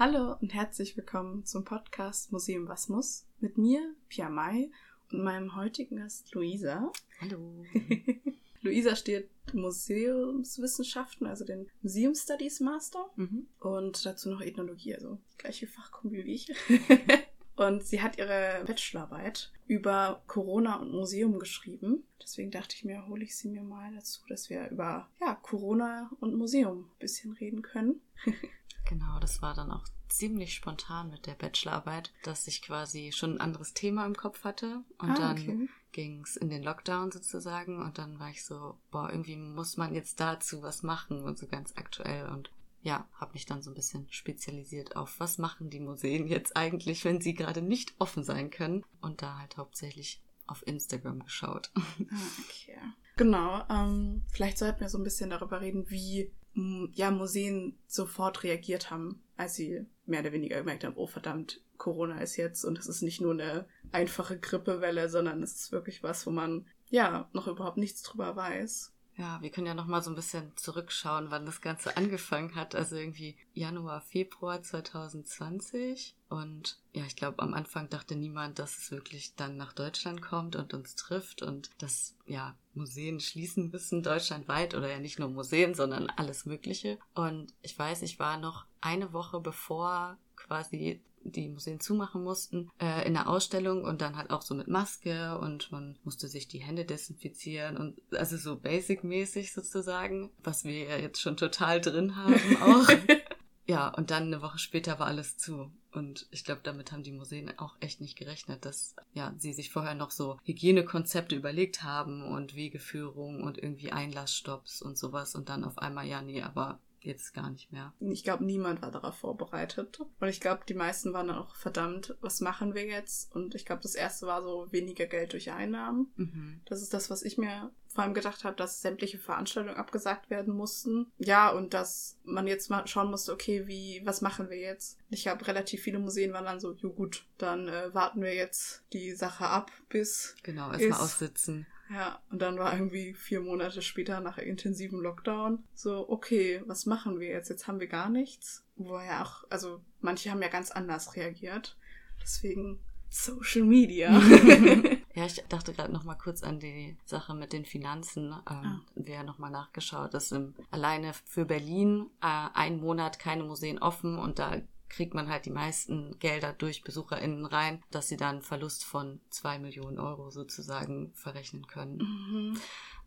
Hallo und herzlich willkommen zum Podcast Museum Was muss mit mir, Pia Mai, und meinem heutigen Gast Luisa. Hallo. Luisa studiert Museumswissenschaften, also den Museum Studies Master Mhm. und dazu noch Ethnologie, also die gleiche Fachkombi wie ich. und sie hat ihre Bachelorarbeit über Corona und Museum geschrieben. Deswegen dachte ich mir, hole ich sie mir mal dazu, dass wir über ja, Corona und Museum ein bisschen reden können. Genau, das war dann auch ziemlich spontan mit der Bachelorarbeit, dass ich quasi schon ein anderes Thema im Kopf hatte. Und Ah, dann okay. ging es in den Lockdown sozusagen. Und dann war ich so, boah, irgendwie muss man jetzt dazu was machen und so ganz aktuell. Und ja, habe mich dann so ein bisschen spezialisiert auf, was machen die Museen jetzt eigentlich, wenn sie gerade nicht offen sein können. Und da halt hauptsächlich auf Instagram geschaut. Ah, okay. Genau. Ähm, vielleicht sollten wir so ein bisschen darüber reden, wie ja, Museen sofort reagiert haben, als sie mehr oder weniger gemerkt haben, oh verdammt, Corona ist jetzt und es ist nicht nur eine einfache Grippewelle, sondern es ist wirklich was, wo man ja noch überhaupt nichts drüber weiß. Ja, wir können ja noch mal so ein bisschen zurückschauen, wann das Ganze angefangen hat. Also irgendwie Januar, Februar 2020. Und ja, ich glaube, am Anfang dachte niemand, dass es wirklich dann nach Deutschland kommt und uns trifft und dass ja Museen schließen müssen deutschlandweit oder ja nicht nur Museen, sondern alles Mögliche. Und ich weiß, ich war noch eine Woche bevor quasi die Museen zumachen mussten, äh, in der Ausstellung und dann halt auch so mit Maske und man musste sich die Hände desinfizieren und also so basic-mäßig sozusagen, was wir ja jetzt schon total drin haben auch. ja, und dann eine Woche später war alles zu. Und ich glaube, damit haben die Museen auch echt nicht gerechnet, dass ja sie sich vorher noch so Hygienekonzepte überlegt haben und Wegeführung und irgendwie Einlassstopps und sowas und dann auf einmal ja nee, aber jetzt gar nicht mehr. Ich glaube, niemand war darauf vorbereitet. Und ich glaube, die meisten waren dann auch verdammt, was machen wir jetzt? Und ich glaube, das erste war so weniger Geld durch Einnahmen. Mhm. Das ist das, was ich mir vor allem gedacht habe, dass sämtliche Veranstaltungen abgesagt werden mussten. Ja, und dass man jetzt mal schauen musste, okay, wie, was machen wir jetzt? Ich glaube, relativ viele Museen waren dann so, jo gut, dann äh, warten wir jetzt die Sache ab, bis. Genau, erstmal aussitzen. Ja, und dann war irgendwie vier Monate später nach intensivem Lockdown so, okay, was machen wir jetzt? Jetzt haben wir gar nichts. Wo ja auch, also manche haben ja ganz anders reagiert. Deswegen Social Media. Ja, ich dachte gerade noch mal kurz an die Sache mit den Finanzen. Ähm, Ah. Wir haben noch mal nachgeschaut, dass im, alleine für Berlin äh, ein Monat keine Museen offen und da kriegt man halt die meisten Gelder durch BesucherInnen rein, dass sie dann einen Verlust von zwei Millionen Euro sozusagen verrechnen können. mhm.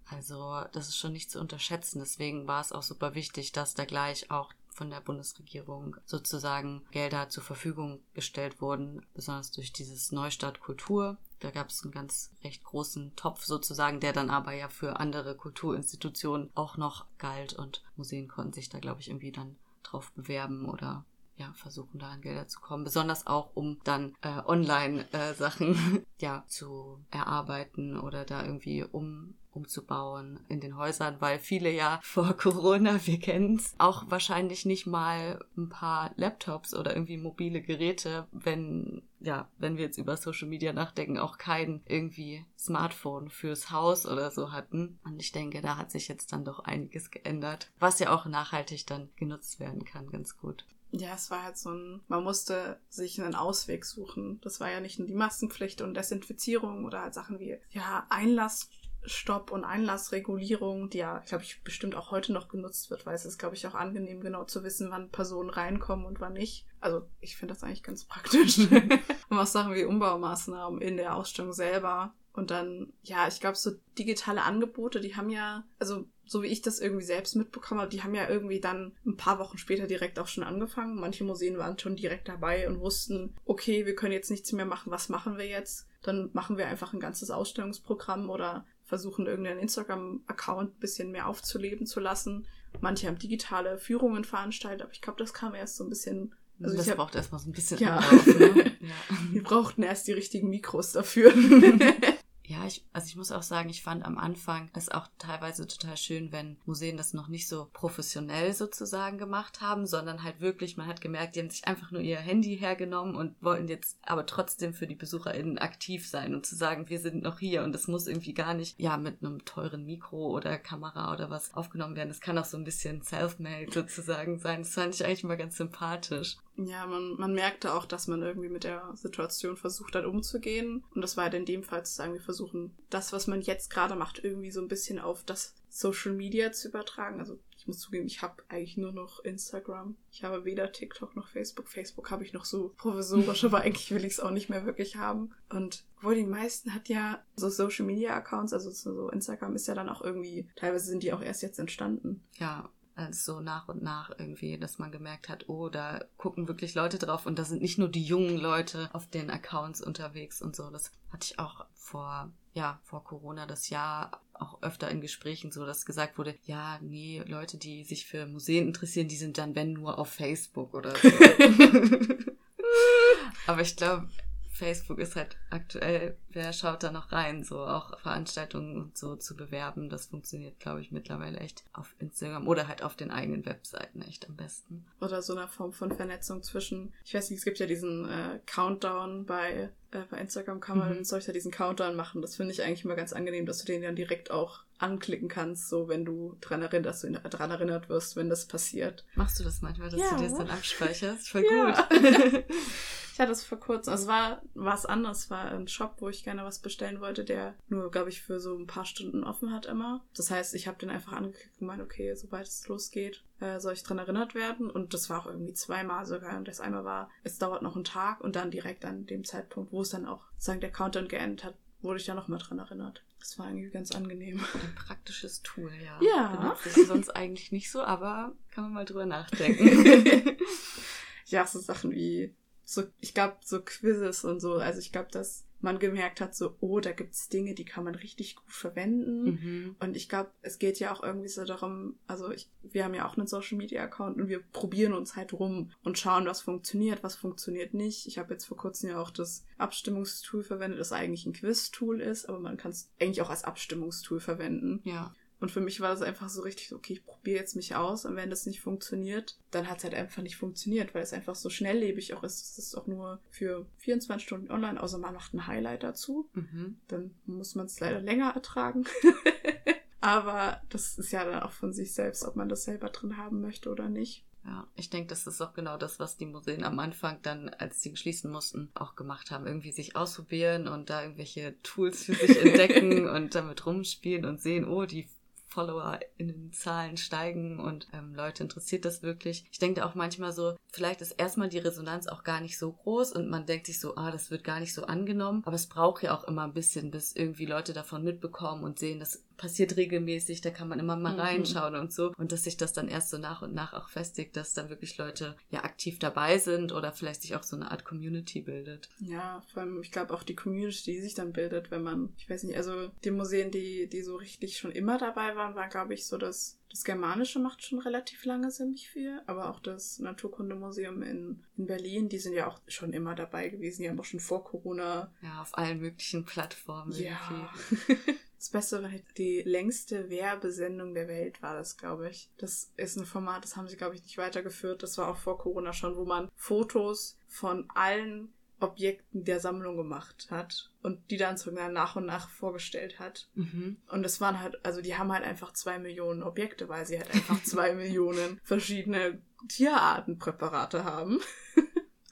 Also das ist schon nicht zu unterschätzen. Deswegen war es auch super wichtig, dass da gleich auch von der Bundesregierung sozusagen Gelder zur Verfügung gestellt wurden, besonders durch dieses Neustart Kultur. Da gab es einen ganz recht großen Topf sozusagen, der dann aber ja für andere Kulturinstitutionen auch noch galt und Museen konnten sich da, glaube ich, irgendwie dann drauf bewerben oder ja, versuchen da an Gelder zu kommen. Besonders auch, um dann äh, Online-Sachen ja zu erarbeiten oder da irgendwie um umzubauen in den Häusern, weil viele ja vor Corona, wir kennen's, auch wahrscheinlich nicht mal ein paar Laptops oder irgendwie mobile Geräte, wenn ja, wenn wir jetzt über Social Media nachdenken, auch kein irgendwie Smartphone fürs Haus oder so hatten. Und ich denke, da hat sich jetzt dann doch einiges geändert, was ja auch nachhaltig dann genutzt werden kann, ganz gut. Ja, es war halt so ein, man musste sich einen Ausweg suchen. Das war ja nicht nur die Maskenpflicht und Desinfizierung oder halt Sachen wie, ja, Einlassstopp und Einlassregulierung, die ja, glaube ich, bestimmt auch heute noch genutzt wird, weil es ist, glaube ich, auch angenehm, genau zu wissen, wann Personen reinkommen und wann nicht. Also, ich finde das eigentlich ganz praktisch. und auch Sachen wie Umbaumaßnahmen in der Ausstellung selber. Und dann, ja, ich glaube, so digitale Angebote, die haben ja, also so wie ich das irgendwie selbst mitbekommen habe, die haben ja irgendwie dann ein paar Wochen später direkt auch schon angefangen. Manche Museen waren schon direkt dabei und wussten, okay, wir können jetzt nichts mehr machen, was machen wir jetzt? Dann machen wir einfach ein ganzes Ausstellungsprogramm oder versuchen irgendeinen Instagram-Account ein bisschen mehr aufzuleben zu lassen. Manche haben digitale Führungen veranstaltet, aber ich glaube, das kam erst so ein bisschen. Also das braucht erstmal so ein bisschen Ja. Anlauf, ne? ja. Wir brauchten erst die richtigen Mikros dafür. Ja, ich, also ich muss auch sagen, ich fand am Anfang es auch teilweise total schön, wenn Museen das noch nicht so professionell sozusagen gemacht haben, sondern halt wirklich, man hat gemerkt, die haben sich einfach nur ihr Handy hergenommen und wollten jetzt aber trotzdem für die BesucherInnen aktiv sein und zu sagen, wir sind noch hier und es muss irgendwie gar nicht, ja, mit einem teuren Mikro oder Kamera oder was aufgenommen werden. Es kann auch so ein bisschen self-made sozusagen sein. Das fand ich eigentlich immer ganz sympathisch. Ja, man, man merkte auch, dass man irgendwie mit der Situation versucht hat umzugehen. Und das war halt in dem Fall zu sagen, wir versuchen das, was man jetzt gerade macht, irgendwie so ein bisschen auf das Social Media zu übertragen. Also ich muss zugeben, ich habe eigentlich nur noch Instagram. Ich habe weder TikTok noch Facebook. Facebook habe ich noch so provisorisch, aber eigentlich will ich es auch nicht mehr wirklich haben. Und wohl die meisten hat ja so Social Media Accounts, also so Instagram ist ja dann auch irgendwie, teilweise sind die auch erst jetzt entstanden. Ja, als so nach und nach irgendwie, dass man gemerkt hat, oh, da gucken wirklich Leute drauf und da sind nicht nur die jungen Leute auf den Accounts unterwegs und so. Das hatte ich auch vor, ja, vor Corona das Jahr auch öfter in Gesprächen so, dass gesagt wurde, ja, nee, Leute, die sich für Museen interessieren, die sind dann, wenn nur auf Facebook oder so. Aber ich glaube, Facebook ist halt aktuell, wer schaut da noch rein, so auch Veranstaltungen und so zu bewerben. Das funktioniert, glaube ich, mittlerweile echt auf Instagram oder halt auf den eigenen Webseiten echt am besten. Oder so eine Form von Vernetzung zwischen, ich weiß nicht, es gibt ja diesen äh, Countdown bei, äh, bei Instagram, kann man mhm. solcher diesen Countdown machen. Das finde ich eigentlich immer ganz angenehm, dass du den dann direkt auch anklicken kannst, so wenn du dran erinnert, dass du dran erinnert wirst, wenn das passiert. Machst du das manchmal, dass ja. du dir das dann abspeicherst? Voll ja. gut. Hatte es vor kurzem, also es war was anderes, war ein Shop, wo ich gerne was bestellen wollte, der nur, glaube ich, für so ein paar Stunden offen hat immer. Das heißt, ich habe den einfach angeklickt und gemeint, okay, sobald es losgeht, äh, soll ich dran erinnert werden. Und das war auch irgendwie zweimal sogar. Und das einmal war, es dauert noch einen Tag und dann direkt an dem Zeitpunkt, wo es dann auch, sagen, der Countdown geendet hat, wurde ich da nochmal dran erinnert. Das war eigentlich ganz angenehm. Ein praktisches Tool, ja. Ja. Benutze ich sonst eigentlich nicht so, aber kann man mal drüber nachdenken. ja, so Sachen wie so, ich glaube, so Quizzes und so. Also ich glaube, dass man gemerkt hat, so, oh, da gibt's Dinge, die kann man richtig gut verwenden. Mhm. Und ich glaube, es geht ja auch irgendwie so darum, also ich, wir haben ja auch einen Social Media Account und wir probieren uns halt rum und schauen, was funktioniert, was funktioniert nicht. Ich habe jetzt vor kurzem ja auch das Abstimmungstool verwendet, das eigentlich ein Quiz-Tool ist, aber man kann es eigentlich auch als Abstimmungstool verwenden. Ja. Und für mich war das einfach so richtig, okay, ich probiere jetzt mich aus und wenn das nicht funktioniert, dann hat es halt einfach nicht funktioniert, weil es einfach so schnelllebig auch ist. Es ist auch nur für 24 Stunden online, außer man macht ein Highlight dazu. Mhm. Dann muss man es leider länger ertragen. Aber das ist ja dann auch von sich selbst, ob man das selber drin haben möchte oder nicht. Ja, ich denke, das ist auch genau das, was die Museen am Anfang dann, als sie schließen mussten, auch gemacht haben. Irgendwie sich ausprobieren und da irgendwelche Tools für sich entdecken und damit rumspielen und sehen, oh, die Follower in den Zahlen steigen und ähm, Leute interessiert das wirklich. Ich denke auch manchmal so, vielleicht ist erstmal die Resonanz auch gar nicht so groß und man denkt sich so, ah, das wird gar nicht so angenommen. Aber es braucht ja auch immer ein bisschen, bis irgendwie Leute davon mitbekommen und sehen, dass passiert regelmäßig, da kann man immer mal mhm. reinschauen und so. Und dass sich das dann erst so nach und nach auch festigt, dass dann wirklich Leute ja aktiv dabei sind oder vielleicht sich auch so eine Art Community bildet. Ja, vor allem, ich glaube auch die Community, die sich dann bildet, wenn man, ich weiß nicht, also die Museen, die, die so richtig schon immer dabei waren, war, glaube ich, so das das Germanische macht schon relativ lange ziemlich viel, aber auch das Naturkundemuseum in, in Berlin, die sind ja auch schon immer dabei gewesen. Die haben auch schon vor Corona. Ja, auf allen möglichen Plattformen. Ja. Das Beste war die längste Werbesendung der Welt, war das, glaube ich. Das ist ein Format, das haben sie, glaube ich, nicht weitergeführt. Das war auch vor Corona schon, wo man Fotos von allen Objekten der Sammlung gemacht hat und die dann sogar nach und nach vorgestellt hat. Mhm. Und es waren halt, also die haben halt einfach zwei Millionen Objekte, weil sie halt einfach zwei Millionen verschiedene Tierartenpräparate haben.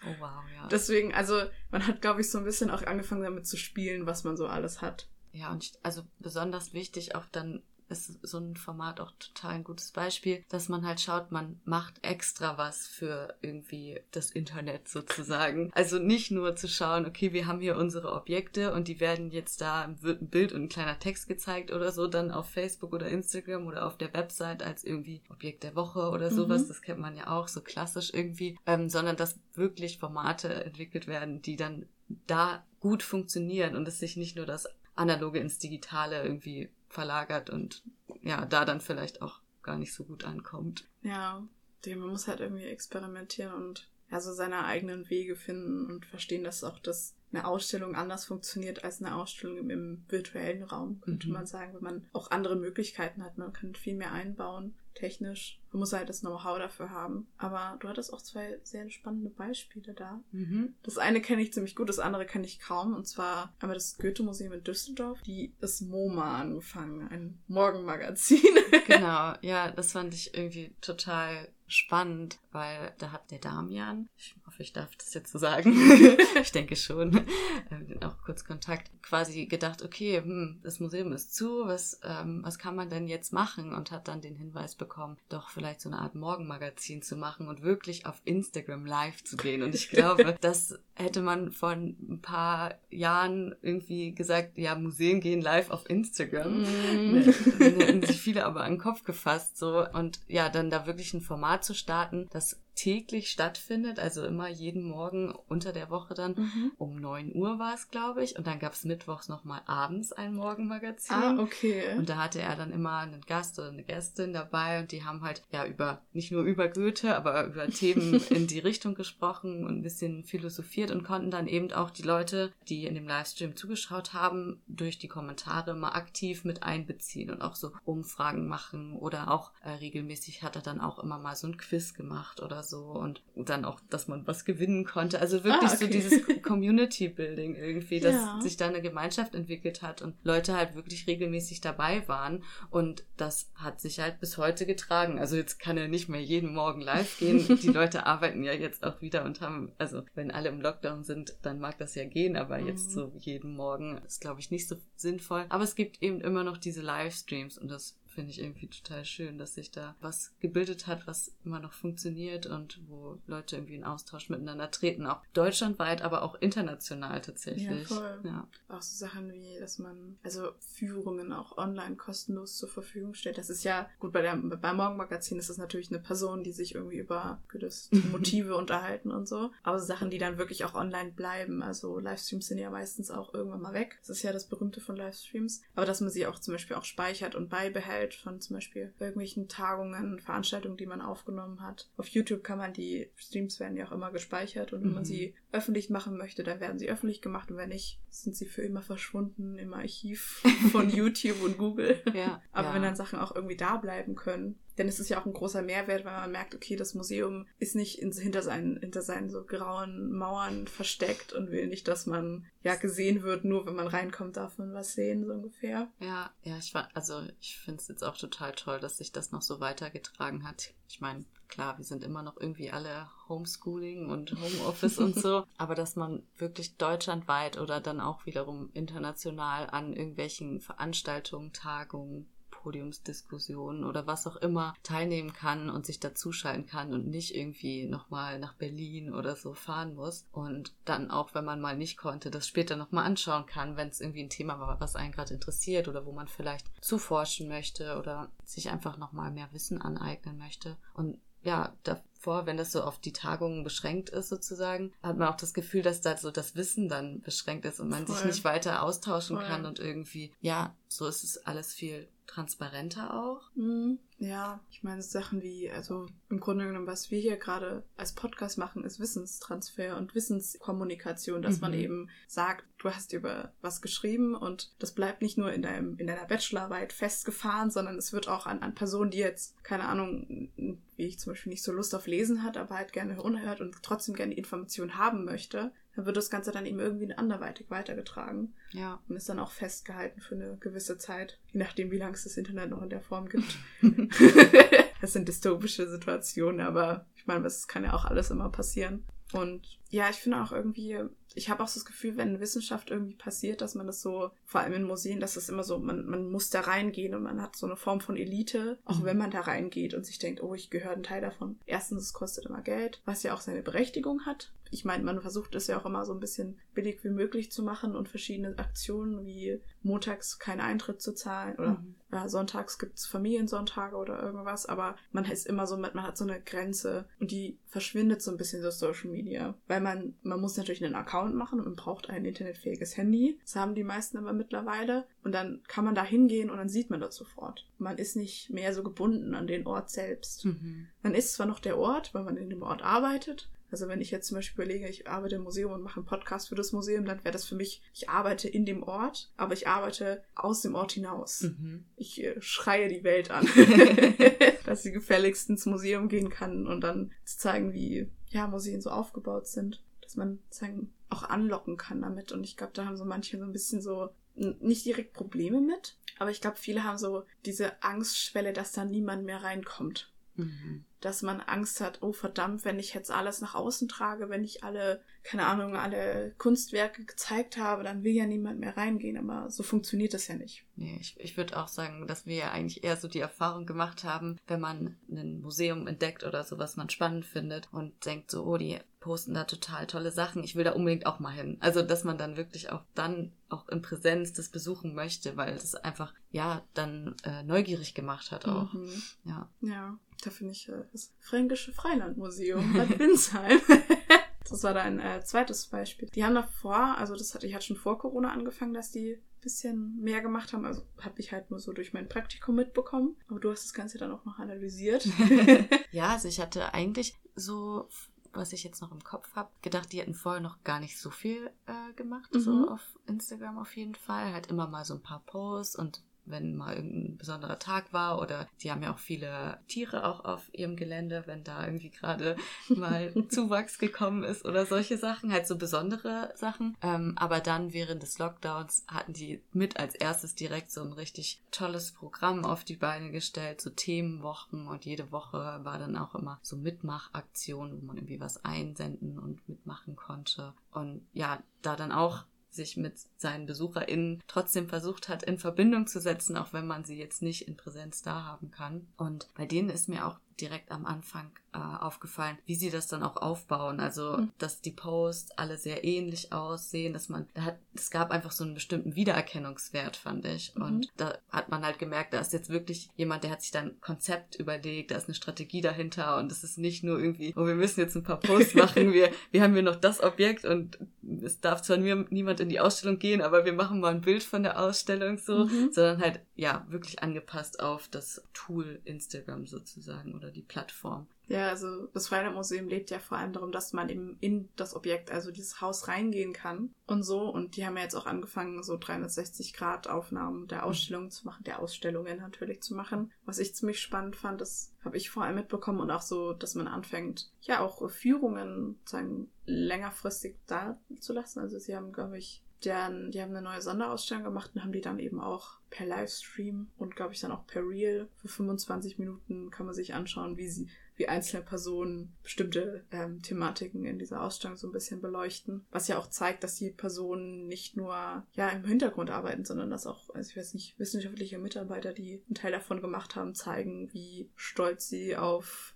Oh wow, ja. Deswegen, also man hat, glaube ich, so ein bisschen auch angefangen damit zu spielen, was man so alles hat. Ja, und ich, also besonders wichtig auch dann ist so ein Format auch total ein gutes Beispiel, dass man halt schaut, man macht extra was für irgendwie das Internet sozusagen. Also nicht nur zu schauen, okay, wir haben hier unsere Objekte und die werden jetzt da, wird ein Bild und ein kleiner Text gezeigt oder so, dann auf Facebook oder Instagram oder auf der Website als irgendwie Objekt der Woche oder sowas. Mhm. Das kennt man ja auch so klassisch irgendwie, ähm, sondern dass wirklich Formate entwickelt werden, die dann da gut funktionieren und es sich nicht nur das Analoge ins Digitale irgendwie verlagert und ja, da dann vielleicht auch gar nicht so gut ankommt. Ja, man muss halt irgendwie experimentieren und ja, so seine eigenen Wege finden und verstehen, dass auch das eine Ausstellung anders funktioniert als eine Ausstellung im, im virtuellen Raum, könnte mhm. man sagen, wenn man auch andere Möglichkeiten hat. Man kann viel mehr einbauen, technisch. Man muss halt das Know-how dafür haben. Aber du hattest auch zwei sehr spannende Beispiele da. Mhm. Das eine kenne ich ziemlich gut, das andere kenne ich kaum. Und zwar einmal das Goethe-Museum in Düsseldorf, die das MoMA angefangen, ein Morgenmagazin. genau, ja, das fand ich irgendwie total spannend. weil da hat der Damian, ich hoffe, ich darf das jetzt so sagen, ich denke schon, äh, auch kurz Kontakt, quasi gedacht, okay, hm, das Museum ist zu, was, ähm, was kann man denn jetzt machen? Und hat dann den Hinweis bekommen, doch vielleicht so eine Art Morgenmagazin zu machen und wirklich auf Instagram live zu gehen. Und ich glaube, das hätte man vor ein paar Jahren irgendwie gesagt, ja, Museen gehen live auf Instagram. Mm. Dann hätten sich viele aber an den Kopf gefasst, so. Und ja, dann da wirklich ein Format zu starten, das täglich stattfindet, also immer jeden Morgen unter der Woche dann. Mhm. Um 9 Uhr war es, glaube ich. Und dann gab es mittwochs nochmal abends ein Morgenmagazin. Ah, okay. Und da hatte er dann immer einen Gast oder eine Gästin dabei und die haben halt ja über, nicht nur über Goethe, aber über Themen in die Richtung gesprochen und ein bisschen philosophiert und konnten dann eben auch die Leute, die in dem Livestream zugeschaut haben, durch die Kommentare mal aktiv mit einbeziehen und auch so Umfragen machen oder auch äh, regelmäßig hat er dann auch immer mal so ein Quiz gemacht oder so und dann auch, dass man was gewinnen konnte. Also wirklich ah, okay. so dieses Community Building irgendwie, dass ja. sich da eine Gemeinschaft entwickelt hat und Leute halt wirklich regelmäßig dabei waren und das hat sich halt bis heute getragen. Also jetzt kann er nicht mehr jeden Morgen live gehen. Die Leute arbeiten ja jetzt auch wieder und haben, also wenn alle im Lockdown sind, dann mag das ja gehen, aber mhm. jetzt so jeden Morgen ist glaube ich nicht so sinnvoll. Aber es gibt eben immer noch diese Livestreams und das finde ich irgendwie total schön, dass sich da was gebildet hat, was immer noch funktioniert und wo Leute irgendwie in Austausch miteinander treten, auch deutschlandweit, aber auch international tatsächlich. Ja, voll. Ja. Auch so Sachen wie, dass man also Führungen auch online kostenlos zur Verfügung stellt. Das ist ja gut bei der beim Morgenmagazin ist es natürlich eine Person, die sich irgendwie über Motive unterhalten und so, aber so Sachen, die dann wirklich auch online bleiben. Also Livestreams sind ja meistens auch irgendwann mal weg. Das ist ja das Berühmte von Livestreams, aber dass man sie auch zum Beispiel auch speichert und beibehält Footage von zum Beispiel irgendwelchen Tagungen, Veranstaltungen, die man aufgenommen hat. Auf YouTube kann man die Streams werden ja auch immer gespeichert und wenn mhm. man sie öffentlich machen möchte, dann werden sie öffentlich gemacht und wenn nicht, sind sie für immer verschwunden im Archiv von YouTube und Google. Ja, Aber ja. wenn dann Sachen auch irgendwie da bleiben können, denn es ist ja auch ein großer Mehrwert, weil man merkt, okay, das Museum ist nicht in, hinter, seinen, hinter seinen so grauen Mauern versteckt und will nicht, dass man ja gesehen wird, nur wenn man reinkommt, darf man was sehen, so ungefähr. Ja, ja, ich war, also ich finde es jetzt auch total toll, dass sich das noch so weitergetragen hat. Ich meine, klar, wir sind immer noch irgendwie alle Homeschooling und Homeoffice und so, aber dass man wirklich deutschlandweit oder dann auch wiederum international an irgendwelchen Veranstaltungen, Tagungen, Podiumsdiskussionen oder was auch immer teilnehmen kann und sich dazuschalten kann und nicht irgendwie nochmal nach Berlin oder so fahren muss. Und dann auch, wenn man mal nicht konnte, das später nochmal anschauen kann, wenn es irgendwie ein Thema war, was einen gerade interessiert oder wo man vielleicht zuforschen möchte oder sich einfach nochmal mehr Wissen aneignen möchte. Und ja, davor, wenn das so auf die Tagungen beschränkt ist sozusagen, hat man auch das Gefühl, dass da so das Wissen dann beschränkt ist und man Voll. sich nicht weiter austauschen Voll. kann und irgendwie, ja, so ist es alles viel transparenter auch. Mhm. Ja, ich meine Sachen wie, also im Grunde genommen, was wir hier gerade als Podcast machen, ist Wissenstransfer und Wissenskommunikation, dass mhm. man eben sagt, du hast über was geschrieben und das bleibt nicht nur in deinem, in deiner Bachelorarbeit festgefahren, sondern es wird auch an, an Personen, die jetzt, keine Ahnung, wie ich zum Beispiel nicht so Lust auf Lesen hat, aber halt gerne unerhört und trotzdem gerne die Information haben möchte, dann wird das Ganze dann eben irgendwie anderweitig weitergetragen. Ja. Und ist dann auch festgehalten für eine gewisse Zeit, je nachdem, wie lange es das Internet noch in der Form gibt. das sind dystopische Situationen, aber ich meine, das kann ja auch alles immer passieren. Und ja, ich finde auch irgendwie, ich habe auch so das Gefühl, wenn Wissenschaft irgendwie passiert, dass man das so, vor allem in Museen, dass es immer so, man, man muss da reingehen und man hat so eine Form von Elite, auch mhm. wenn man da reingeht und sich denkt, oh, ich gehöre ein Teil davon. Erstens, es kostet immer Geld, was ja auch seine Berechtigung hat ich meine, man versucht es ja auch immer so ein bisschen billig wie möglich zu machen und verschiedene Aktionen wie montags keinen Eintritt zu zahlen oder mhm. ja, sonntags gibt's Familiensonntage oder irgendwas, aber man ist immer so, man hat so eine Grenze und die verschwindet so ein bisschen durch Social Media, weil man, man muss natürlich einen Account machen und man braucht ein internetfähiges Handy. Das haben die meisten aber mittlerweile und dann kann man da hingehen und dann sieht man das sofort. Man ist nicht mehr so gebunden an den Ort selbst. Mhm. Man ist zwar noch der Ort, weil man in dem Ort arbeitet, also wenn ich jetzt zum Beispiel überlege, ich arbeite im Museum und mache einen Podcast für das Museum, dann wäre das für mich, ich arbeite in dem Ort, aber ich arbeite aus dem Ort hinaus. Mhm. Ich äh, schreie die Welt an, dass sie gefälligst ins Museum gehen kann und dann zu zeigen, wie ja, Museen so aufgebaut sind. Dass man sagen, auch anlocken kann damit. Und ich glaube, da haben so manche so ein bisschen so nicht direkt Probleme mit, aber ich glaube, viele haben so diese Angstschwelle, dass da niemand mehr reinkommt. Mhm. Dass man Angst hat, oh verdammt, wenn ich jetzt alles nach außen trage, wenn ich alle, keine Ahnung, alle Kunstwerke gezeigt habe, dann will ja niemand mehr reingehen. Aber so funktioniert das ja nicht. Nee, ich, ich würde auch sagen, dass wir ja eigentlich eher so die Erfahrung gemacht haben, wenn man ein Museum entdeckt oder so, was man spannend findet und denkt so, oh, die posten da total tolle Sachen, ich will da unbedingt auch mal hin. Also, dass man dann wirklich auch dann auch in Präsenz das besuchen möchte, weil es einfach, ja, dann äh, neugierig gemacht hat auch. Mhm. Ja. Ja, da finde ich äh, das Fränkische Freilandmuseum Bad Windsheim. das war da ein äh, zweites Beispiel. Die haben davor, also das hatte ich hatte schon vor Corona angefangen, dass die ein bisschen mehr gemacht haben. Also habe ich halt nur so durch mein Praktikum mitbekommen. Aber du hast das Ganze dann auch noch analysiert. ja, also ich hatte eigentlich so was ich jetzt noch im Kopf habe, gedacht, die hätten vorher noch gar nicht so viel äh, gemacht, mhm. so auf Instagram auf jeden Fall. Halt immer mal so ein paar Posts und wenn mal irgendein besonderer Tag war oder die haben ja auch viele Tiere auch auf ihrem Gelände, wenn da irgendwie gerade mal Zuwachs gekommen ist oder solche Sachen, halt so besondere Sachen. Ähm, aber dann während des Lockdowns hatten die mit als erstes direkt so ein richtig tolles Programm auf die Beine gestellt, so Themenwochen und jede Woche war dann auch immer so Mitmachaktionen, wo man irgendwie was einsenden und mitmachen konnte. Und ja, da dann auch sich mit seinen BesucherInnen trotzdem versucht hat, in Verbindung zu setzen, auch wenn man sie jetzt nicht in Präsenz da haben kann. Und bei denen ist mir auch direkt am Anfang äh, aufgefallen, wie sie das dann auch aufbauen. Also, mhm. dass die Posts alle sehr ähnlich aussehen, dass man, da hat, es gab einfach so einen bestimmten Wiedererkennungswert, fand ich. Mhm. Und da hat man halt gemerkt, da ist jetzt wirklich jemand, der hat sich dann ein Konzept überlegt, da ist eine Strategie dahinter und es ist nicht nur irgendwie, oh, wir müssen jetzt ein paar Posts machen, wir, wir haben hier noch das Objekt und es darf zwar mir niemand in die Ausstellung gehen, aber wir machen mal ein Bild von der Ausstellung so, mhm. sondern halt, ja, wirklich angepasst auf das Tool Instagram sozusagen oder die Plattform. Ja, also das Freiland Museum lebt ja vor allem darum, dass man eben in das Objekt, also dieses Haus reingehen kann und so. Und die haben ja jetzt auch angefangen, so 360-Grad-Aufnahmen der Ausstellung zu machen, der Ausstellungen natürlich zu machen. Was ich ziemlich spannend fand, das habe ich vor allem mitbekommen und auch so, dass man anfängt, ja auch Führungen sozusagen längerfristig da zu lassen. Also sie haben, glaube ich, deren, die haben eine neue Sonderausstellung gemacht und haben die dann eben auch per Livestream und glaube ich dann auch per Reel für 25 Minuten kann man sich anschauen, wie sie wie einzelne Personen bestimmte ähm, Thematiken in dieser Ausstellung so ein bisschen beleuchten. Was ja auch zeigt, dass die Personen nicht nur ja im Hintergrund arbeiten, sondern dass auch, also ich weiß nicht, wissenschaftliche Mitarbeiter, die einen Teil davon gemacht haben, zeigen, wie stolz sie auf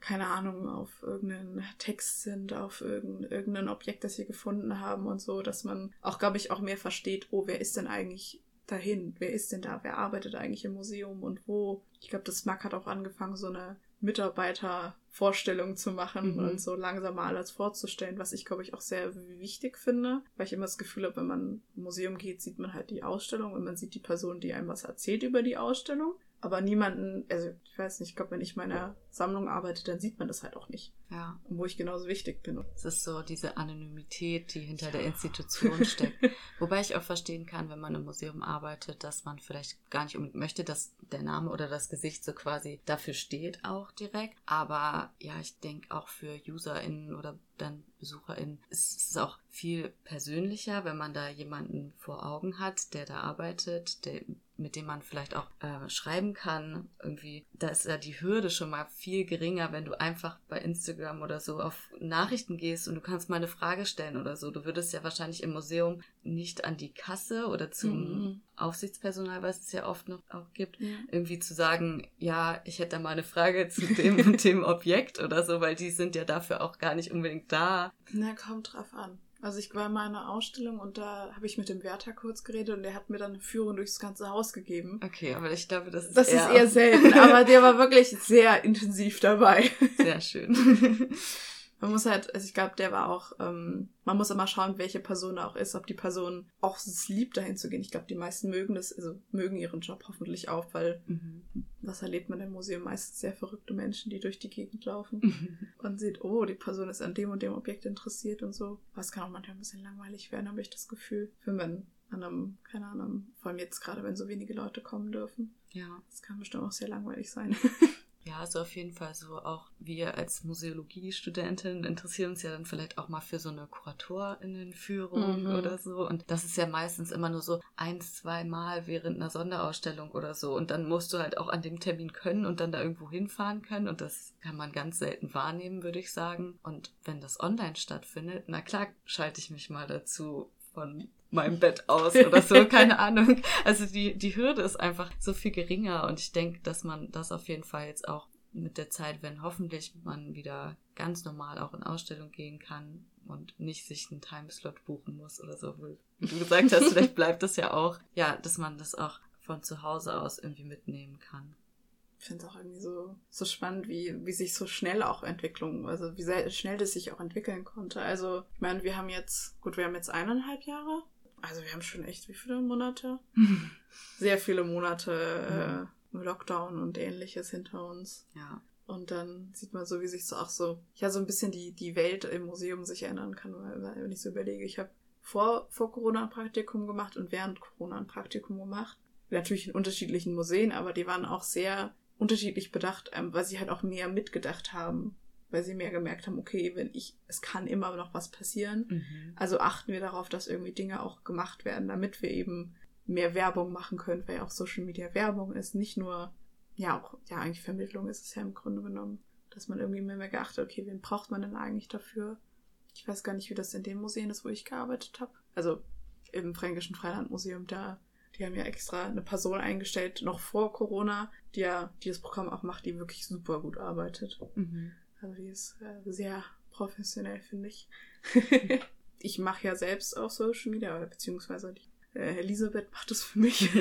keine Ahnung, auf irgendeinen Text sind, auf irgendein, irgendein Objekt, das sie gefunden haben und so, dass man auch, glaube ich, auch mehr versteht, oh, wer ist denn eigentlich dahin? Wer ist denn da? Wer arbeitet eigentlich im Museum und wo? Ich glaube, das Mac hat auch angefangen, so eine Mitarbeitervorstellung zu machen mhm. und so langsam mal alles vorzustellen, was ich, glaube ich, auch sehr wichtig finde, weil ich immer das Gefühl habe, wenn man im Museum geht, sieht man halt die Ausstellung und man sieht die Person, die einem was erzählt über die Ausstellung aber niemanden, also ich weiß nicht, ich glaube, wenn ich meiner Sammlung arbeite, dann sieht man das halt auch nicht. Ja. Und wo ich genauso wichtig bin. Es ist so diese Anonymität, die hinter ja. der Institution steckt. Wobei ich auch verstehen kann, wenn man im Museum arbeitet, dass man vielleicht gar nicht unbedingt möchte, dass der Name oder das Gesicht so quasi dafür steht auch direkt. Aber ja, ich denke auch für UserInnen oder dann BesucherInnen ist es auch viel persönlicher, wenn man da jemanden vor Augen hat, der da arbeitet, der mit dem man vielleicht auch äh, schreiben kann. Irgendwie, da ist ja die Hürde schon mal viel geringer, wenn du einfach bei Instagram oder so auf Nachrichten gehst und du kannst mal eine Frage stellen oder so. Du würdest ja wahrscheinlich im Museum nicht an die Kasse oder zum mhm. Aufsichtspersonal, was es ja oft noch auch gibt, ja. irgendwie zu sagen, ja, ich hätte da mal eine Frage zu dem und dem Objekt oder so, weil die sind ja dafür auch gar nicht unbedingt da. Na, kommt drauf an. Also ich war in meiner Ausstellung und da habe ich mit dem Wärter kurz geredet und der hat mir dann eine Führung durchs ganze Haus gegeben. Okay, aber ich glaube, das ist Das eher ist eher selten, aber der war wirklich sehr intensiv dabei. Sehr schön. Man muss halt, also ich glaube, der war auch, ähm, man muss immer schauen, welche Person da auch ist, ob die Person auch es liebt, dahin zu gehen. Ich glaube, die meisten mögen das, also mögen ihren Job hoffentlich auch, weil mhm. was erlebt man im Museum? Meistens sehr verrückte Menschen, die durch die Gegend laufen mhm. und sieht, oh, die Person ist an dem und dem Objekt interessiert und so. Was kann auch manchmal ein bisschen langweilig werden, habe ich das Gefühl. Wenn man an einem, keine Ahnung, vor allem jetzt gerade, wenn so wenige Leute kommen dürfen. Ja. Das kann bestimmt auch sehr langweilig sein. Ja, also auf jeden Fall so auch wir als Museologie-Studentin interessieren uns ja dann vielleicht auch mal für so eine Kuratorinnenführung mhm. oder so. Und das ist ja meistens immer nur so ein, zwei Mal während einer Sonderausstellung oder so. Und dann musst du halt auch an dem Termin können und dann da irgendwo hinfahren können. Und das kann man ganz selten wahrnehmen, würde ich sagen. Und wenn das online stattfindet, na klar schalte ich mich mal dazu von meinem Bett aus oder so, keine Ahnung. Also die, die Hürde ist einfach so viel geringer und ich denke, dass man das auf jeden Fall jetzt auch mit der Zeit, wenn hoffentlich man wieder ganz normal auch in Ausstellung gehen kann und nicht sich einen Timeslot buchen muss oder so, wie du gesagt hast, vielleicht bleibt das ja auch, ja, dass man das auch von zu Hause aus irgendwie mitnehmen kann. Ich finde es auch irgendwie so, so spannend, wie, wie sich so schnell auch Entwicklung, also wie sehr schnell das sich auch entwickeln konnte. Also, ich meine, wir haben jetzt, gut, wir haben jetzt eineinhalb Jahre also wir haben schon echt wie viele Monate? Sehr viele Monate äh, Lockdown und ähnliches hinter uns. Ja. Und dann sieht man so, wie sich so auch so, ja, so ein bisschen die, die Welt im Museum sich ändern kann, weil, wenn ich so überlege, ich habe vor, vor Corona ein Praktikum gemacht und während Corona ein Praktikum gemacht. Natürlich in unterschiedlichen Museen, aber die waren auch sehr unterschiedlich bedacht, ähm, weil sie halt auch mehr mitgedacht haben weil sie mehr gemerkt haben, okay, wenn ich, es kann immer noch was passieren. Mhm. Also achten wir darauf, dass irgendwie Dinge auch gemacht werden, damit wir eben mehr Werbung machen können, weil ja auch Social Media Werbung ist, nicht nur, ja, auch, ja, eigentlich Vermittlung ist es ja im Grunde genommen, dass man irgendwie mehr, mehr geachtet, okay, wen braucht man denn eigentlich dafür? Ich weiß gar nicht, wie das in dem Museum ist, wo ich gearbeitet habe. Also im Fränkischen Freilandmuseum, da, die haben ja extra eine Person eingestellt, noch vor Corona, die ja, die das Programm auch macht, die wirklich super gut arbeitet. Mhm. Also die ist äh, sehr professionell, finde ich. ich mache ja selbst auch Social Media, beziehungsweise die, äh, Elisabeth macht das für mich.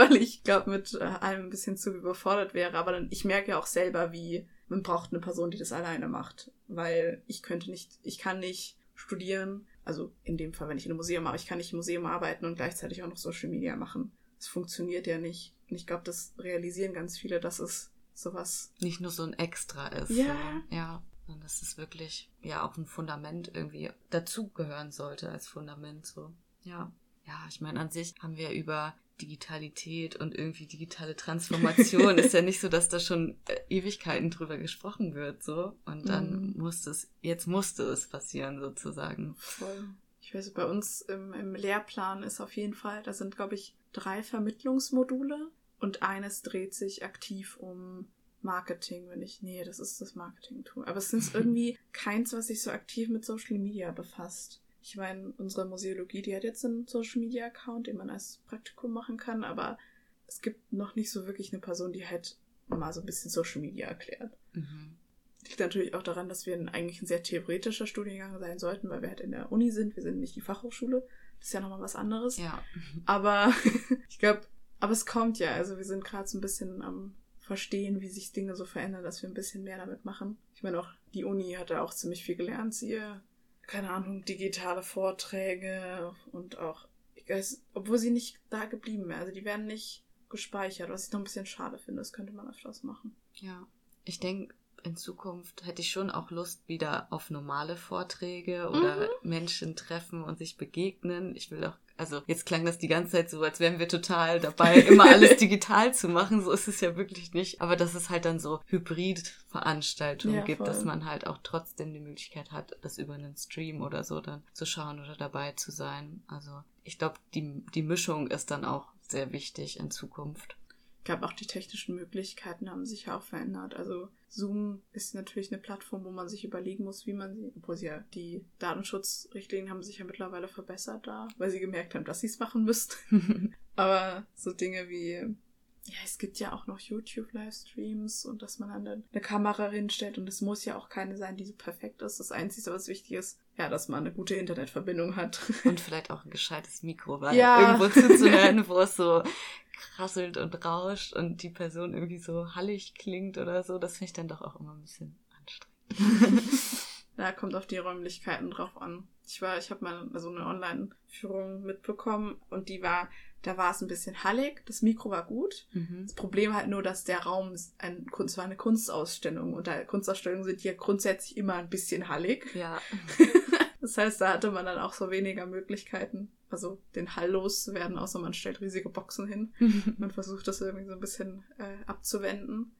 weil ich glaube, mit äh, allem ein bisschen zu überfordert wäre. Aber dann, ich merke ja auch selber, wie man braucht eine Person, die das alleine macht. Weil ich könnte nicht, ich kann nicht studieren, also in dem Fall, wenn ich in einem Museum mache, ich kann nicht im Museum arbeiten und gleichzeitig auch noch Social Media machen. Das funktioniert ja nicht. Und ich glaube, das realisieren ganz viele, dass es sowas. Nicht nur so ein Extra ist. Ja. So. Ja. Sondern dass es wirklich ja auch ein Fundament irgendwie dazugehören sollte als Fundament so. Ja. Ja, ich meine, an sich haben wir über Digitalität und irgendwie digitale Transformation ist ja nicht so, dass da schon äh, Ewigkeiten drüber gesprochen wird, so. Und dann mm. musste es, jetzt musste es passieren, sozusagen. Voll. Ich weiß, bei uns im, im Lehrplan ist auf jeden Fall, da sind, glaube ich, drei Vermittlungsmodule und eines dreht sich aktiv um Marketing, wenn ich, nee, das ist das Marketing-Tool. Aber es ist irgendwie keins, was sich so aktiv mit Social Media befasst. Ich meine, unsere Museologie, die hat jetzt einen Social Media Account, den man als Praktikum machen kann, aber es gibt noch nicht so wirklich eine Person, die halt mal so ein bisschen Social Media erklärt. Mhm. Liegt natürlich auch daran, dass wir eigentlich ein sehr theoretischer Studiengang sein sollten, weil wir halt in der Uni sind. Wir sind nicht die Fachhochschule. Das ist ja nochmal was anderes. Ja. Aber ich glaube, aber es kommt ja. Also wir sind gerade so ein bisschen am Verstehen, wie sich Dinge so verändern, dass wir ein bisschen mehr damit machen. Ich meine, auch die Uni hat ja auch ziemlich viel gelernt. Sie, keine Ahnung, digitale Vorträge und auch, ich weiß, obwohl sie nicht da geblieben wäre. Also die werden nicht gespeichert, was ich noch ein bisschen schade finde. Das könnte man öfters machen. Ja. Ich denke, in Zukunft hätte ich schon auch Lust wieder auf normale Vorträge oder mhm. Menschen treffen und sich begegnen. Ich will auch, also jetzt klang das die ganze Zeit so, als wären wir total dabei, immer alles digital zu machen. So ist es ja wirklich nicht. Aber dass es halt dann so Hybrid-Veranstaltungen ja, gibt, voll. dass man halt auch trotzdem die Möglichkeit hat, das über einen Stream oder so dann zu schauen oder dabei zu sein. Also ich glaube, die, die Mischung ist dann auch sehr wichtig in Zukunft. Ich glaube, auch die technischen Möglichkeiten haben sich ja auch verändert. Also Zoom ist natürlich eine Plattform, wo man sich überlegen muss, wie man sie, obwohl sie ja die Datenschutzrichtlinien haben sich ja mittlerweile verbessert da, weil sie gemerkt haben, dass sie es machen müssten. Aber so Dinge wie, ja, es gibt ja auch noch YouTube-Livestreams und dass man dann eine Kamera hinstellt und es muss ja auch keine sein, die so perfekt ist. Das Einzige, was wichtig ist, ja, dass man eine gute Internetverbindung hat. Und vielleicht auch ein gescheites Mikro, weil ja. irgendwo zuzuhören, wo es so krasselt und rauscht und die Person irgendwie so hallig klingt oder so, das finde ich dann doch auch immer ein bisschen anstrengend. da kommt auf die Räumlichkeiten drauf an. Ich war, ich habe mal so eine Online-Führung mitbekommen und die war, da war es ein bisschen hallig, das Mikro war gut. Mhm. Das Problem halt nur, dass der Raum ein, es war eine Kunstausstellung und da Kunstausstellungen sind ja grundsätzlich immer ein bisschen hallig. Ja. das heißt, da hatte man dann auch so weniger Möglichkeiten. Also den Hall loszuwerden, außer man stellt riesige Boxen hin. man versucht das irgendwie so ein bisschen äh, abzuwenden.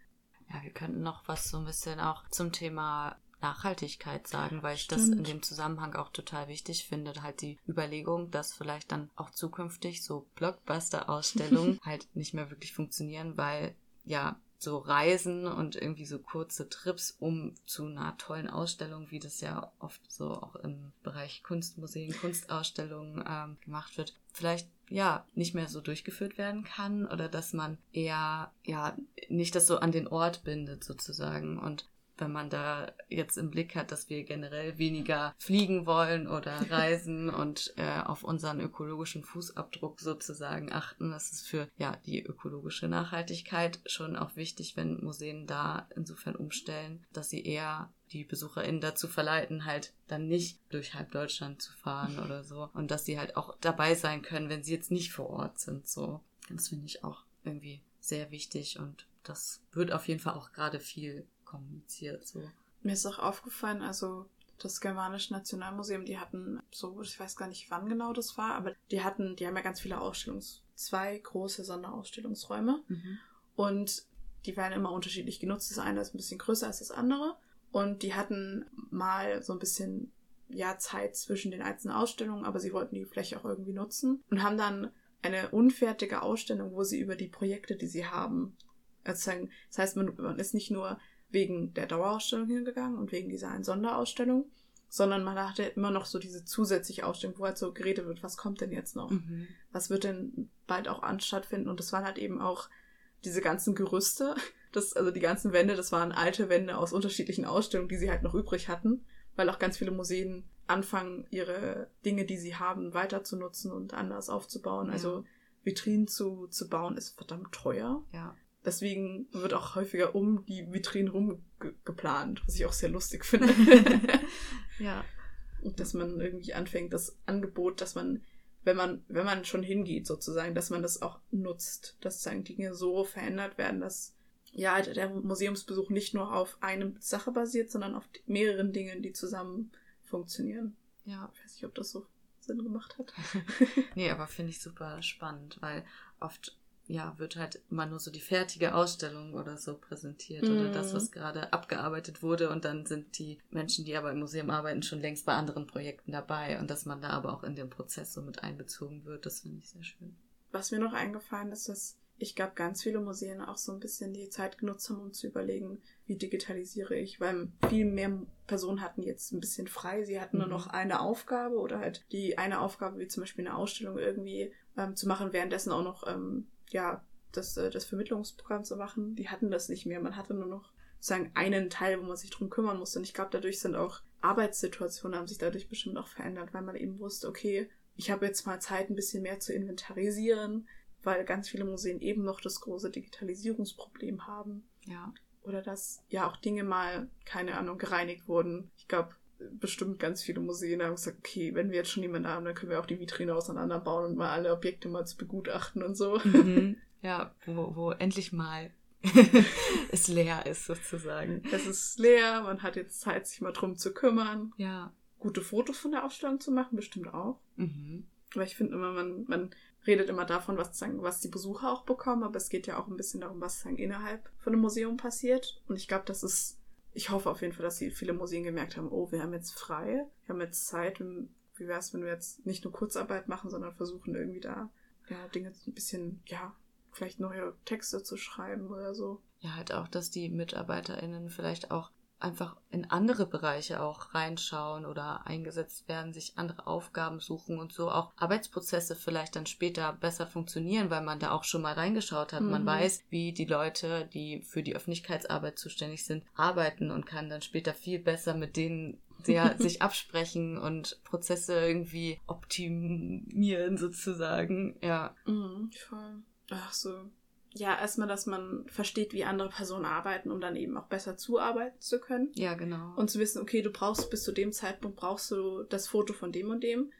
Ja, wir könnten noch was so ein bisschen auch zum Thema Nachhaltigkeit sagen, weil ich Stimmt. das in dem Zusammenhang auch total wichtig finde. Halt die Überlegung, dass vielleicht dann auch zukünftig so Blockbuster-Ausstellungen halt nicht mehr wirklich funktionieren, weil ja so Reisen und irgendwie so kurze Trips, um zu einer tollen Ausstellung, wie das ja oft so auch im Bereich Kunstmuseen, Kunstausstellungen ähm, gemacht wird, vielleicht ja nicht mehr so durchgeführt werden kann oder dass man eher ja nicht das so an den Ort bindet sozusagen. Und wenn man da jetzt im Blick hat, dass wir generell weniger fliegen wollen oder reisen und äh, auf unseren ökologischen Fußabdruck sozusagen achten. Das ist für ja die ökologische Nachhaltigkeit schon auch wichtig, wenn Museen da insofern umstellen, dass sie eher die BesucherInnen dazu verleiten, halt dann nicht durch halb Deutschland zu fahren oder so. Und dass sie halt auch dabei sein können, wenn sie jetzt nicht vor Ort sind. So, das finde ich auch irgendwie sehr wichtig und das wird auf jeden Fall auch gerade viel kommuniziert. So. Mir ist auch aufgefallen, also das Germanische Nationalmuseum, die hatten so, ich weiß gar nicht, wann genau das war, aber die hatten, die haben ja ganz viele Ausstellungs, zwei große Sonderausstellungsräume mhm. und die werden immer unterschiedlich genutzt. Das eine ist ein bisschen größer als das andere und die hatten mal so ein bisschen ja Zeit zwischen den einzelnen Ausstellungen, aber sie wollten die Fläche auch irgendwie nutzen und haben dann eine unfertige Ausstellung, wo sie über die Projekte, die sie haben, erzählen. Das heißt, man, man ist nicht nur wegen der Dauerausstellung hingegangen und wegen dieser einen Sonderausstellung, sondern man hatte immer noch so diese zusätzliche Ausstellung, wo halt so geredet wird, was kommt denn jetzt noch? Mhm. Was wird denn bald auch an stattfinden? Und das waren halt eben auch diese ganzen Gerüste, das, also die ganzen Wände, das waren alte Wände aus unterschiedlichen Ausstellungen, die sie halt noch übrig hatten, weil auch ganz viele Museen anfangen, ihre Dinge, die sie haben, weiter zu nutzen und anders aufzubauen. Ja. Also Vitrinen zu, zu bauen ist verdammt teuer. Ja. Deswegen wird auch häufiger um die Vitrinen rum geplant, was ich auch sehr lustig finde. ja. Und dass man irgendwie anfängt, das Angebot, dass man, wenn man, wenn man schon hingeht, sozusagen, dass man das auch nutzt, dass sozusagen Dinge so verändert werden, dass ja, der Museumsbesuch nicht nur auf eine Sache basiert, sondern auf mehreren Dingen, die zusammen funktionieren. Ja. Ich weiß nicht, ob das so Sinn gemacht hat. nee, aber finde ich super spannend, weil oft ja, wird halt immer nur so die fertige Ausstellung oder so präsentiert mhm. oder das, was mhm. gerade abgearbeitet wurde und dann sind die Menschen, die aber im Museum arbeiten, schon längst bei anderen Projekten dabei und dass man da aber auch in den Prozess so mit einbezogen wird, das finde ich sehr schön. Was mir noch eingefallen ist, dass ich glaube, ganz viele Museen auch so ein bisschen die Zeit genutzt haben, um zu überlegen, wie digitalisiere ich, weil viel mehr Personen hatten jetzt ein bisschen frei. Sie hatten mhm. nur noch eine Aufgabe oder halt die eine Aufgabe, wie zum Beispiel eine Ausstellung irgendwie ähm, zu machen, währenddessen auch noch ähm, ja, das, äh, das Vermittlungsprogramm zu machen. Die hatten das nicht mehr. Man hatte nur noch sozusagen einen Teil, wo man sich drum kümmern musste. Und ich glaube, dadurch sind auch Arbeitssituationen haben sich dadurch bestimmt auch verändert, weil man eben wusste, okay, ich habe jetzt mal Zeit, ein bisschen mehr zu inventarisieren, weil ganz viele Museen eben noch das große Digitalisierungsproblem haben. Ja. Oder dass ja auch Dinge mal, keine Ahnung, gereinigt wurden. Ich glaube, bestimmt ganz viele Museen haben gesagt, okay, wenn wir jetzt schon jemanden haben, dann können wir auch die Vitrine auseinanderbauen und mal alle Objekte mal zu begutachten und so. Mhm. Ja, wo, wo endlich mal es leer ist sozusagen. Es ist leer, man hat jetzt Zeit, sich mal drum zu kümmern. Ja. Gute Fotos von der Ausstellung zu machen, bestimmt auch. Mhm. Aber ich finde immer, man, man redet immer davon, was, was die Besucher auch bekommen, aber es geht ja auch ein bisschen darum, was innerhalb von einem Museum passiert. Und ich glaube, das ist ich hoffe auf jeden Fall, dass die viele Museen gemerkt haben, oh, wir haben jetzt frei, wir haben jetzt Zeit. Wie wäre es, wenn wir jetzt nicht nur Kurzarbeit machen, sondern versuchen irgendwie da ja, Dinge ein bisschen, ja, vielleicht neue Texte zu schreiben oder so. Ja, halt auch, dass die MitarbeiterInnen vielleicht auch einfach in andere Bereiche auch reinschauen oder eingesetzt werden, sich andere Aufgaben suchen und so auch Arbeitsprozesse vielleicht dann später besser funktionieren, weil man da auch schon mal reingeschaut hat. Mhm. Man weiß, wie die Leute, die für die Öffentlichkeitsarbeit zuständig sind, arbeiten und kann dann später viel besser mit denen sehr sich absprechen und Prozesse irgendwie optimieren sozusagen. Ja. Mhm, voll. Ach so, ja, erstmal, dass man versteht, wie andere Personen arbeiten, um dann eben auch besser zuarbeiten zu können. Ja, genau. Und zu wissen, okay, du brauchst bis zu dem Zeitpunkt brauchst du das Foto von dem und dem.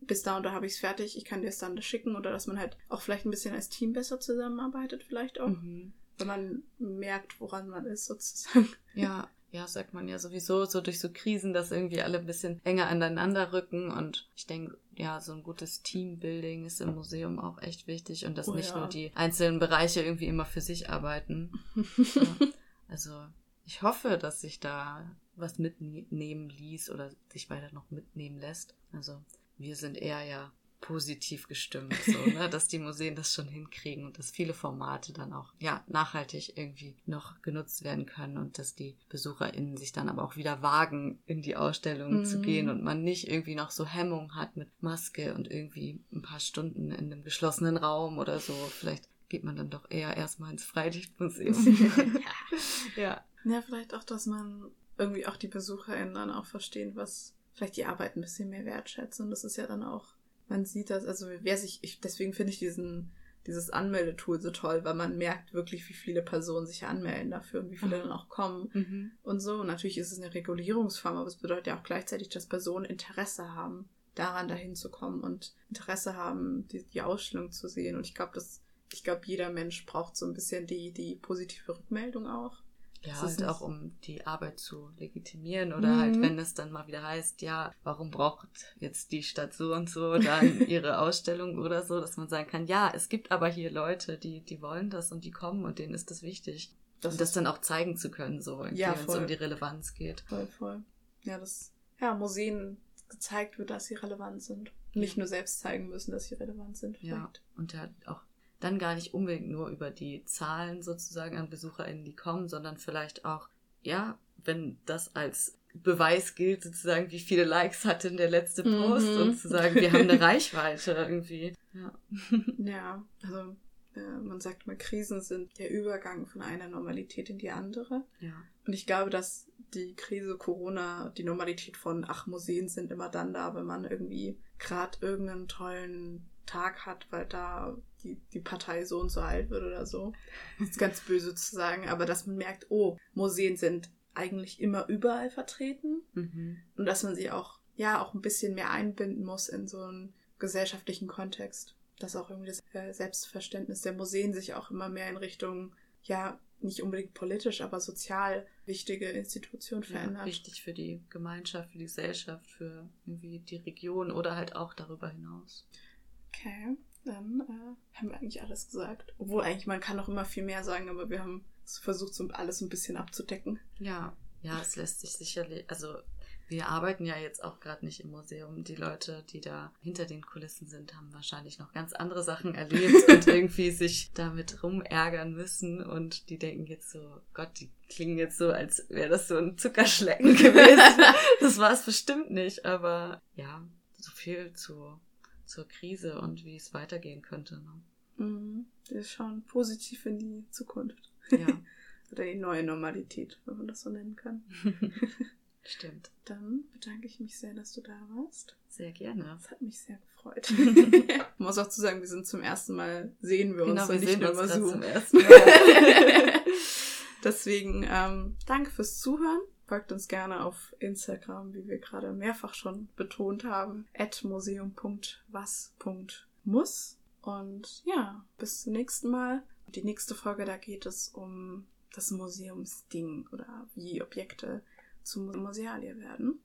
Bis da und da habe ich es fertig, ich kann dir es dann schicken oder dass man halt auch vielleicht ein bisschen als Team besser zusammenarbeitet, vielleicht auch. Mhm. Wenn man merkt, woran man ist, sozusagen. Ja, ja, sagt man ja sowieso, so durch so Krisen, dass irgendwie alle ein bisschen enger aneinander rücken. Und ich denke, ja, so ein gutes Teambuilding ist im Museum auch echt wichtig und dass Oh nicht ja. nur die einzelnen Bereiche irgendwie immer für sich arbeiten. ja. Also ich hoffe, dass sich da was mitnehmen ließ oder sich weiter noch mitnehmen lässt. Also wir sind eher ja positiv gestimmt, so, ne, dass die Museen das schon hinkriegen und dass viele Formate dann auch ja nachhaltig irgendwie noch genutzt werden können und dass die BesucherInnen sich dann aber auch wieder wagen, in die Ausstellung zu Mhm. gehen und man nicht irgendwie noch so Hemmung hat mit Maske und irgendwie ein paar Stunden in einem geschlossenen Raum oder so. Vielleicht geht man dann doch eher erstmal ins Freilichtmuseum. ja. Ja, vielleicht auch, dass man irgendwie auch die BesucherInnen dann auch verstehen, was vielleicht die Arbeit ein bisschen mehr wertschätzen. Und das ist ja dann auch, man sieht das, also wer sich, ich, deswegen finde ich diesen, dieses Anmeldetool so toll, weil man merkt wirklich, wie viele Personen sich anmelden dafür und wie viele Mhm. dann auch kommen Mhm. und so. Und natürlich ist es eine Regulierungsform, aber es bedeutet ja auch gleichzeitig, dass Personen Interesse haben, daran dahin zu kommen und Interesse haben, die, die Ausstellung zu sehen. Und ich glaube, dass, ich glaube, jeder Mensch braucht so ein bisschen die, die positive Rückmeldung auch. Ja, Das ist halt auch um die Arbeit zu legitimieren oder Mhm. halt, wenn es dann mal wieder heißt, ja, warum braucht jetzt die Stadt so und so dann ihre Ausstellung oder so, dass man sagen kann, ja, es gibt aber hier Leute, die, die wollen das und die kommen und denen ist das wichtig. Das und das dann auch zeigen zu können, so, Ja, wenn es um die Relevanz geht. Voll, voll. Ja, das, ja, Museen gezeigt wird, dass sie relevant sind. Nicht Ja. nur selbst zeigen müssen, dass sie relevant sind. Ja, Vielleicht. und ja auch dann gar nicht unbedingt nur über die Zahlen sozusagen an BesucherInnen, die kommen, sondern vielleicht auch, ja, wenn das als Beweis gilt, sozusagen, wie viele Likes hat denn der letzte Post Mhm. und zu sagen, wir haben eine Reichweite irgendwie. Ja. Ja, also äh, man sagt mal, Krisen sind der Übergang von einer Normalität in die andere. ja. Und ich glaube, dass die Krise Corona, die Normalität von, ach, Museen sind immer dann da, wenn man irgendwie gerade irgendeinen tollen Tag hat, weil da die, die Partei so und so alt wird oder so. Das ist ganz böse zu sagen, aber dass man merkt, oh, Museen sind eigentlich immer überall vertreten Mhm. und dass man sie auch, ja, auch ein bisschen mehr einbinden muss in so einen gesellschaftlichen Kontext. Dass auch irgendwie das äh, Selbstverständnis der Museen sich auch immer mehr in Richtung, ja, nicht unbedingt politisch, aber sozial wichtige Institution ja. verändert. Wichtig für die Gemeinschaft, für die Gesellschaft, für irgendwie die Region oder halt auch darüber hinaus. Okay, dann äh, haben wir eigentlich alles gesagt. Obwohl eigentlich, man kann noch immer viel mehr sagen, aber wir haben versucht, so alles ein bisschen abzudecken. Ja, ja, es lässt sich sicherlich, also wir arbeiten ja jetzt auch gerade nicht im Museum. Die Leute, die da hinter den Kulissen sind, haben wahrscheinlich noch ganz andere Sachen erlebt und irgendwie sich damit rumärgern müssen und die denken jetzt so, Gott, die klingen jetzt so, als wäre das so ein Zuckerschlecken gewesen. das war es bestimmt nicht, aber ja, so viel zu, zur Krise und wie es weitergehen könnte. Ne? Mhm. Wir schauen positiv in die Zukunft. Ja, Oder die neue Normalität, wenn man das so nennen kann. stimmt. Dann bedanke ich mich sehr, dass du da warst. Sehr gerne. Das hat mich sehr gefreut. ich muss auch zu sagen, wir sind zum ersten Mal, sehen wir uns Genau, wir und nicht nur uns über Zoom. zum ersten Mal. Deswegen ähm, danke fürs Zuhören. Folgt uns gerne auf Instagram, wie wir gerade mehrfach schon betont haben, at museum.was.muss. Und ja, bis zum nächsten Mal. Die nächste Folge, da geht es um das Museumsding oder wie Objekte zu Musealie werden.